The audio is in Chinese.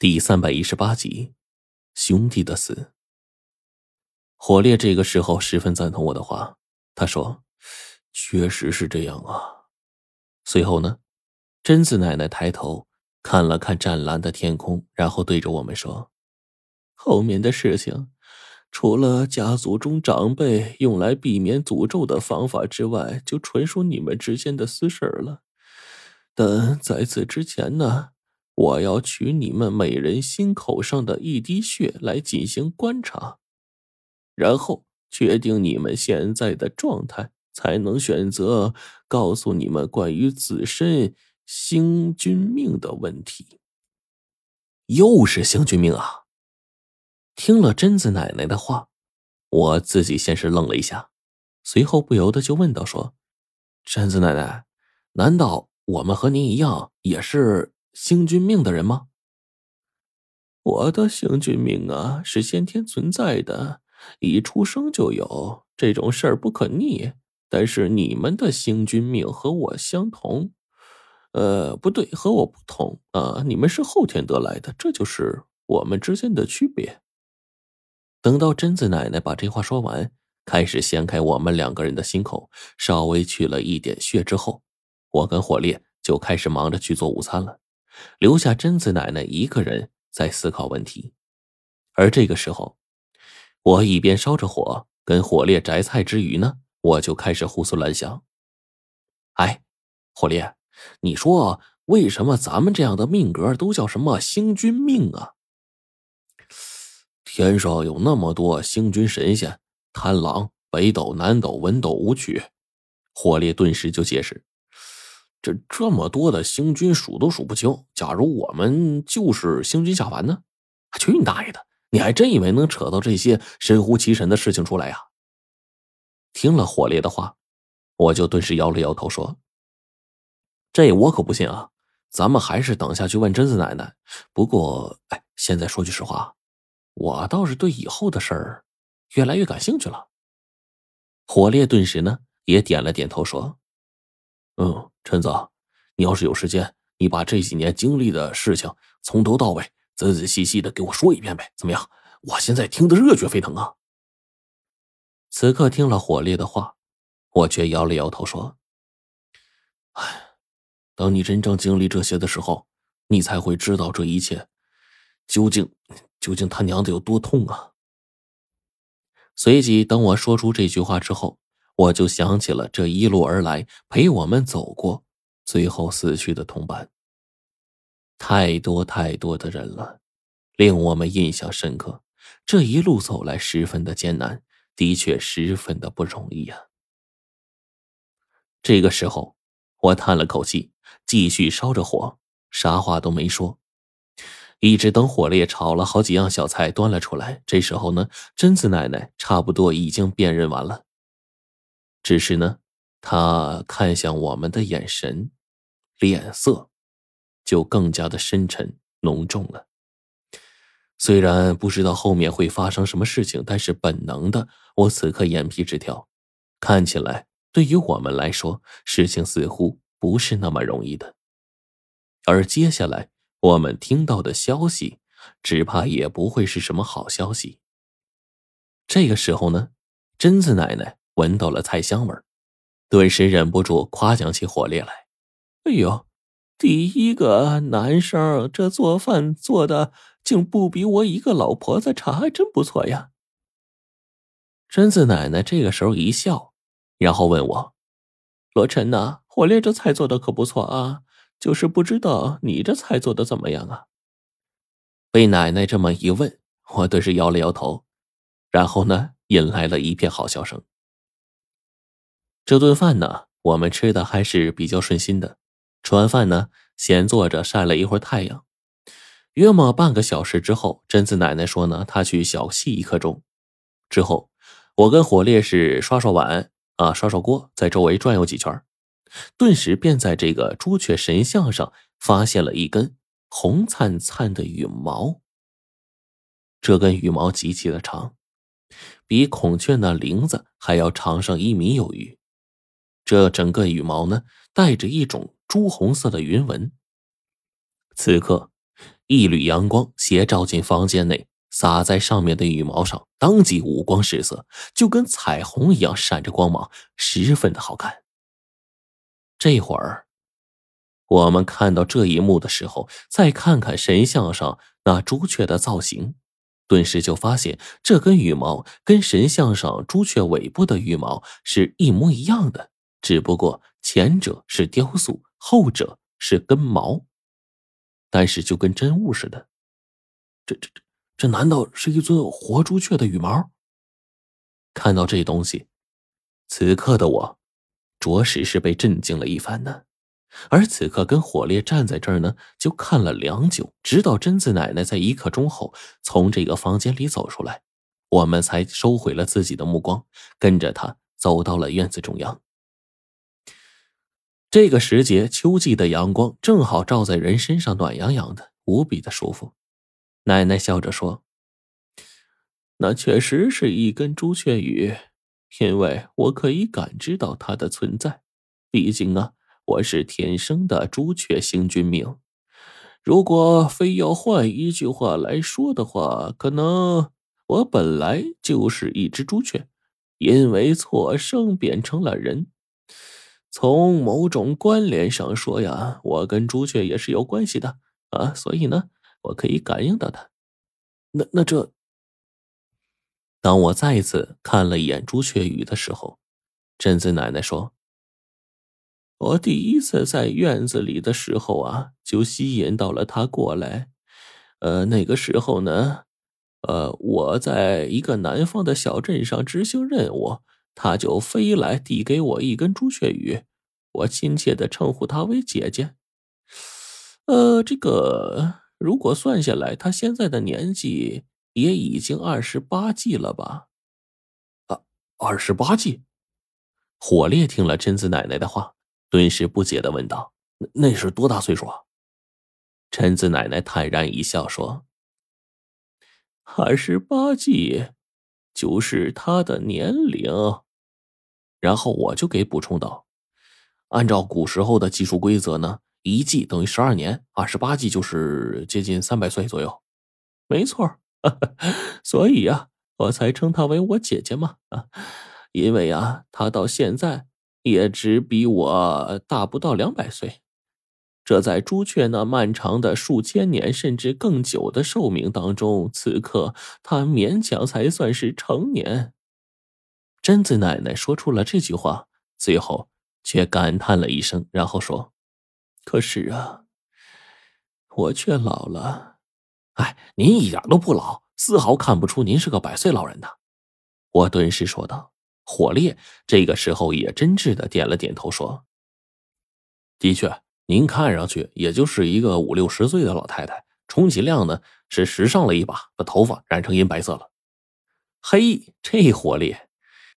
第三百一十八集，兄弟的死。火烈这个时候十分赞同我的话，他说：“确实是这样啊。”随后呢，贞子奶奶抬头看了看湛蓝的天空，然后对着我们说：“后面的事情，除了家族中长辈用来避免诅咒的方法之外，就纯属你们之间的私事了。但在此之前呢？”我要取你们每人心口上的一滴血来进行观察，然后决定你们现在的状态，才能选择告诉你们关于自身星君命的问题。又是星君命啊！听了贞子奶奶的话，我自己先是愣了一下，随后不由得就问道：“说，贞子奶奶，难道我们和您一样也是？”星君命的人吗？我的星君命啊，是先天存在的，一出生就有这种事儿不可逆。但是你们的星君命和我相同，呃，不对，和我不同啊。你们是后天得来的，这就是我们之间的区别。等到贞子奶奶把这话说完，开始掀开我们两个人的心口，稍微取了一点血之后，我跟火烈就开始忙着去做午餐了。留下贞子奶奶一个人在思考问题，而这个时候，我一边烧着火跟火烈摘菜之余呢，我就开始胡思乱想。哎，火烈，你说为什么咱们这样的命格都叫什么星君命啊？天上有那么多星君神仙，贪狼、北斗、南斗、文斗、武曲。火烈顿时就解释。这这么多的星君数都数不清，假如我们就是星君下凡呢？去你大爷的！你还真以为能扯到这些神乎其神的事情出来呀？听了火烈的话，我就顿时摇了摇头说：“这我可不信啊！咱们还是等下去问贞子奶奶。不过，哎，现在说句实话，我倒是对以后的事儿越来越感兴趣了。”火烈顿时呢也点了点头说：“嗯。”陈子，你要是有时间，你把这几年经历的事情从头到尾仔仔细细的给我说一遍呗？怎么样？我现在听得热血沸腾啊！此刻听了火烈的话，我却摇了摇头说：“哎，等你真正经历这些的时候，你才会知道这一切究竟究竟他娘的有多痛啊！”随即，等我说出这句话之后。我就想起了这一路而来陪我们走过，最后死去的同伴。太多太多的人了，令我们印象深刻。这一路走来十分的艰难，的确十分的不容易呀。这个时候，我叹了口气，继续烧着火，啥话都没说，一直等火烈炒了好几样小菜端了出来。这时候呢，贞子奶奶差不多已经辨认完了。只是呢，他看向我们的眼神、脸色，就更加的深沉浓重了。虽然不知道后面会发生什么事情，但是本能的，我此刻眼皮直跳。看起来，对于我们来说，事情似乎不是那么容易的。而接下来我们听到的消息，只怕也不会是什么好消息。这个时候呢，贞子奶奶。闻到了菜香味，顿时忍不住夸奖起火烈来。哎呦，第一个男生，这做饭做的竟不比我一个老婆子差，还真不错呀！贞子奶奶这个时候一笑，然后问我：“罗晨呐，火烈这菜做的可不错啊，就是不知道你这菜做的怎么样啊？”被奶奶这么一问，我顿时摇了摇头，然后呢，引来了一片好笑声。这顿饭呢，我们吃的还是比较顺心的。吃完饭呢，闲坐着晒了一会儿太阳。约莫半个小时之后，贞子奶奶说呢，她去小憩一刻钟。之后，我跟火烈士刷刷碗啊，刷刷锅，在周围转悠几圈，顿时便在这个朱雀神像上发现了一根红灿灿的羽毛。这根羽毛极其的长，比孔雀那翎子还要长上一米有余。这整个羽毛呢，带着一种朱红色的云纹。此刻，一缕阳光斜照进房间内，洒在上面的羽毛上，当即五光十色，就跟彩虹一样闪着光芒，十分的好看。这会儿，我们看到这一幕的时候，再看看神像上那朱雀的造型，顿时就发现这根羽毛跟神像上朱雀尾部的羽毛是一模一样的，只不过前者是雕塑，后者是根毛。但是就跟真物似的，这这这这难道是一尊活朱雀的羽毛？看到这东西，此刻的我，着实是被震惊了一番呢。而此刻跟火烈站在这儿呢，就看了良久，直到贞子奶奶在一刻钟后从这个房间里走出来，我们才收回了自己的目光，跟着她走到了院子中央。这个时节，秋季的阳光正好照在人身上，暖洋洋的，无比的舒服。奶奶笑着说：“那确实是一根朱雀羽，因为我可以感知到它的存在。毕竟啊，我是天生的朱雀星君命。如果非要换一句话来说的话，可能我本来就是一只朱雀，因为错生变成了人。”从某种关联上说呀，我跟朱雀也是有关系的啊，所以呢，我可以感应到他。那那这，当我再次看了一眼朱雀羽的时候，贞子奶奶说：“我第一次在院子里的时候啊，就吸引到了他过来。呃，那个时候呢，呃，我在一个南方的小镇上执行任务。”他就飞来递给我一根朱雀羽，我亲切的称呼他为姐姐。呃，这个如果算下来，他现在的年纪也已经二十八了吧？啊，二十八季！火烈听了贞子奶奶的话，顿时不解的问道：“那是多大岁数啊？”贞子奶奶坦然一笑说：“二十八季，就是他的年龄。”然后我就给补充道：“按照古时候的计数规则呢，一季等于十二年，二十八季就是接近三百岁左右。”没错，所以呀，我才称她为我姐姐嘛，因为啊，她到现在也只比我大不到两百岁。这在朱雀那漫长的数千年甚至更久的寿命当中，此刻她勉强才算是成年。贞子奶奶说出了这句话，最后却感叹了一声，然后说：“可是啊，我却老了。哎，您一点都不老，丝毫看不出您是个百岁老人呢。”我顿时说道。火烈这个时候也真挚的点了点头，说：“的确，您看上去也就是一个五六十岁的老太太，充其量呢是时尚了一把，把头发染成银白色了。”嘿，这火烈！